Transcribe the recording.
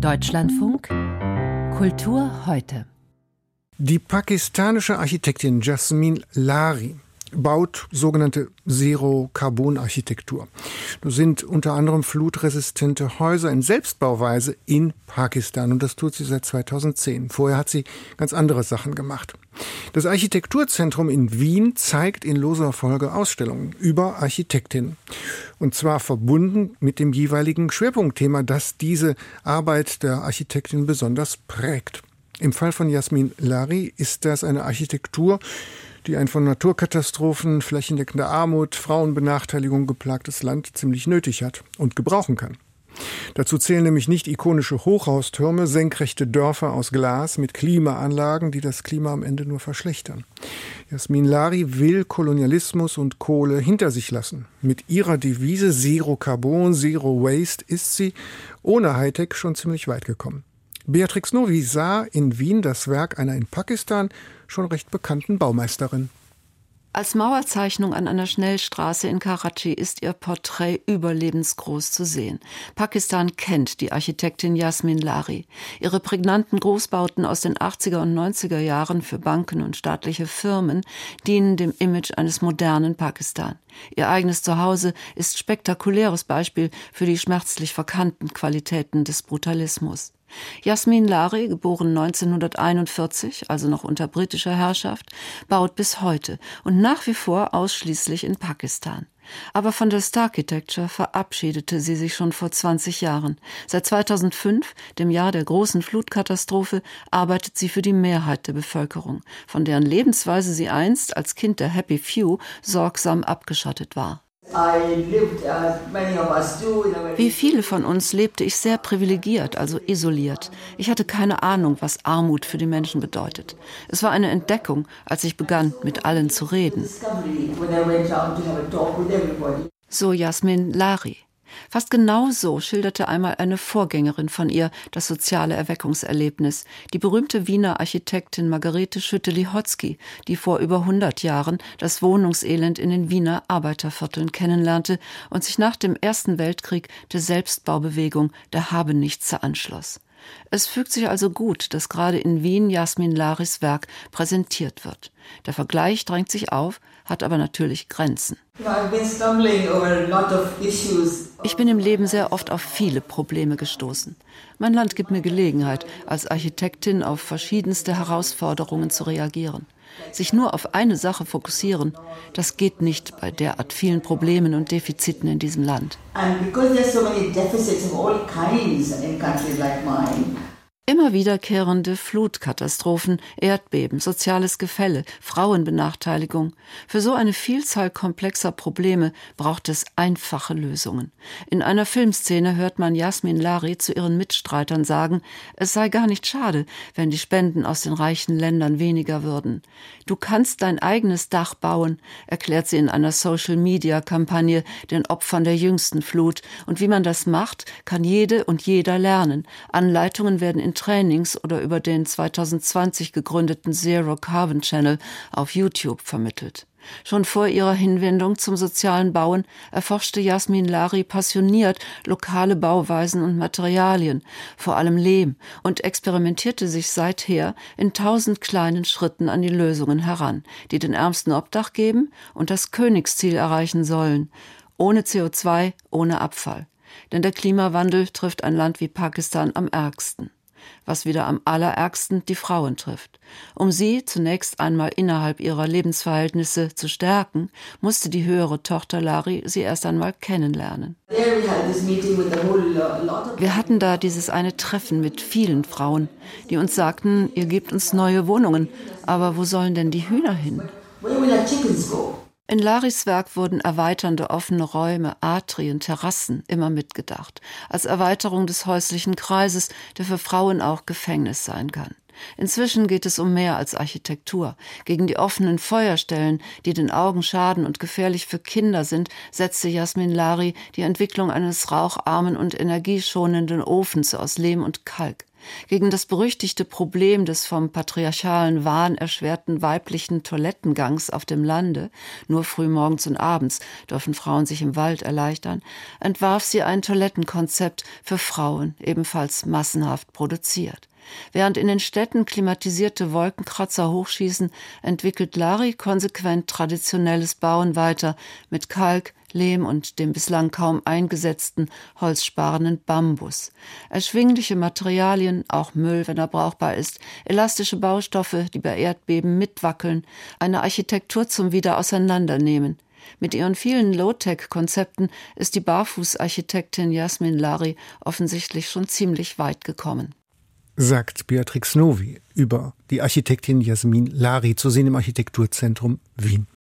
Deutschlandfunk Kultur heute. Die pakistanische Architektin Jasmin Lari baut sogenannte Zero-Carbon-Architektur. Das sind unter anderem flutresistente Häuser in Selbstbauweise in Pakistan und das tut sie seit 2010. Vorher hat sie ganz andere Sachen gemacht. Das Architekturzentrum in Wien zeigt in loser Folge Ausstellungen über Architektinnen. Und zwar verbunden mit dem jeweiligen Schwerpunktthema, das diese Arbeit der Architektin besonders prägt. Im Fall von Jasmin Lari ist das eine Architektur, die ein von Naturkatastrophen, flächendeckender Armut, Frauenbenachteiligung geplagtes Land ziemlich nötig hat und gebrauchen kann. Dazu zählen nämlich nicht ikonische Hochhaustürme, senkrechte Dörfer aus Glas mit Klimaanlagen, die das Klima am Ende nur verschlechtern. Jasmin Lari will Kolonialismus und Kohle hinter sich lassen. Mit ihrer Devise Zero Carbon, Zero Waste ist sie ohne Hightech schon ziemlich weit gekommen. Beatrix Novi sah in Wien das Werk einer in Pakistan schon recht bekannten Baumeisterin. Als Mauerzeichnung an einer Schnellstraße in Karachi ist ihr Porträt überlebensgroß zu sehen. Pakistan kennt die Architektin Yasmin Lari. Ihre prägnanten Großbauten aus den 80er und 90er Jahren für Banken und staatliche Firmen dienen dem Image eines modernen Pakistan. Ihr eigenes Zuhause ist spektakuläres Beispiel für die schmerzlich verkannten Qualitäten des Brutalismus. Jasmin Lari, geboren 1941, also noch unter britischer Herrschaft, baut bis heute und nach wie vor ausschließlich in Pakistan. Aber von der Starchitecture verabschiedete sie sich schon vor 20 Jahren. Seit 2005, dem Jahr der großen Flutkatastrophe, arbeitet sie für die Mehrheit der Bevölkerung, von deren Lebensweise sie einst als Kind der Happy Few sorgsam abgeschottet war. Wie viele von uns lebte ich sehr privilegiert, also isoliert. Ich hatte keine Ahnung, was Armut für die Menschen bedeutet. Es war eine Entdeckung, als ich begann, mit allen zu reden. So Jasmin Lari. Fast genau so schilderte einmal eine Vorgängerin von ihr das soziale Erweckungserlebnis, die berühmte Wiener Architektin Margarete Schütte-Lihotzky, die vor über 100 Jahren das Wohnungselend in den Wiener Arbeitervierteln kennenlernte und sich nach dem Ersten Weltkrieg der Selbstbaubewegung der Habenichtse anschloss. Es fügt sich also gut, dass gerade in Wien Jasmin Laris Werk präsentiert wird. Der Vergleich drängt sich auf, hat aber natürlich Grenzen. Ich bin im Leben sehr oft auf viele Probleme gestoßen. Mein Land gibt mir Gelegenheit, als Architektin auf verschiedenste Herausforderungen zu reagieren. Sich nur auf eine Sache fokussieren, das geht nicht bei derart vielen Problemen und Defiziten in diesem Land. And because there's so many deficits of all kinds in countries like mine, Immer wiederkehrende Flutkatastrophen, Erdbeben, soziales Gefälle, Frauenbenachteiligung. Für so eine Vielzahl komplexer Probleme braucht es einfache Lösungen. In einer Filmszene hört man Jasmin Lari zu ihren Mitstreitern sagen, es sei gar nicht schade, wenn die Spenden aus den reichen Ländern weniger würden. Du kannst dein eigenes Dach bauen, erklärt sie in einer Social-Media-Kampagne den Opfern der jüngsten Flut. Und wie man das macht, kann jede und jeder lernen. Anleitungen werden in Trainings oder über den 2020 gegründeten Zero Carbon Channel auf YouTube vermittelt. Schon vor ihrer Hinwendung zum sozialen Bauen erforschte Jasmin Lari passioniert lokale Bauweisen und Materialien, vor allem Lehm, und experimentierte sich seither in tausend kleinen Schritten an die Lösungen heran, die den Ärmsten Obdach geben und das Königsziel erreichen sollen, ohne CO2, ohne Abfall. Denn der Klimawandel trifft ein Land wie Pakistan am ärgsten was wieder am allerärgsten die Frauen trifft. Um sie zunächst einmal innerhalb ihrer Lebensverhältnisse zu stärken, musste die höhere Tochter Lari sie erst einmal kennenlernen. Wir hatten da dieses eine Treffen mit vielen Frauen, die uns sagten, ihr gebt uns neue Wohnungen, aber wo sollen denn die Hühner hin? In Laris Werk wurden erweiternde offene Räume, Atrien, Terrassen immer mitgedacht, als Erweiterung des häuslichen Kreises, der für Frauen auch Gefängnis sein kann. Inzwischen geht es um mehr als Architektur. Gegen die offenen Feuerstellen, die den Augen schaden und gefährlich für Kinder sind, setzte Jasmin Lari die Entwicklung eines raucharmen und energieschonenden Ofens aus Lehm und Kalk. Gegen das berüchtigte Problem des vom patriarchalen Wahn erschwerten weiblichen Toilettengangs auf dem Lande, nur frühmorgens und abends dürfen Frauen sich im Wald erleichtern, entwarf sie ein Toilettenkonzept für Frauen, ebenfalls massenhaft produziert. Während in den Städten klimatisierte Wolkenkratzer hochschießen, entwickelt Lari konsequent traditionelles Bauen weiter mit Kalk, Lehm und dem bislang kaum eingesetzten holzsparenden Bambus. Erschwingliche Materialien, auch Müll, wenn er brauchbar ist, elastische Baustoffe, die bei Erdbeben mitwackeln, eine Architektur zum Wiederauseinandernehmen. Mit ihren vielen Low-Tech-Konzepten ist die Barfußarchitektin Jasmin Lari offensichtlich schon ziemlich weit gekommen sagt Beatrix Novi über die Architektin Jasmin Lari zu sehen im Architekturzentrum Wien.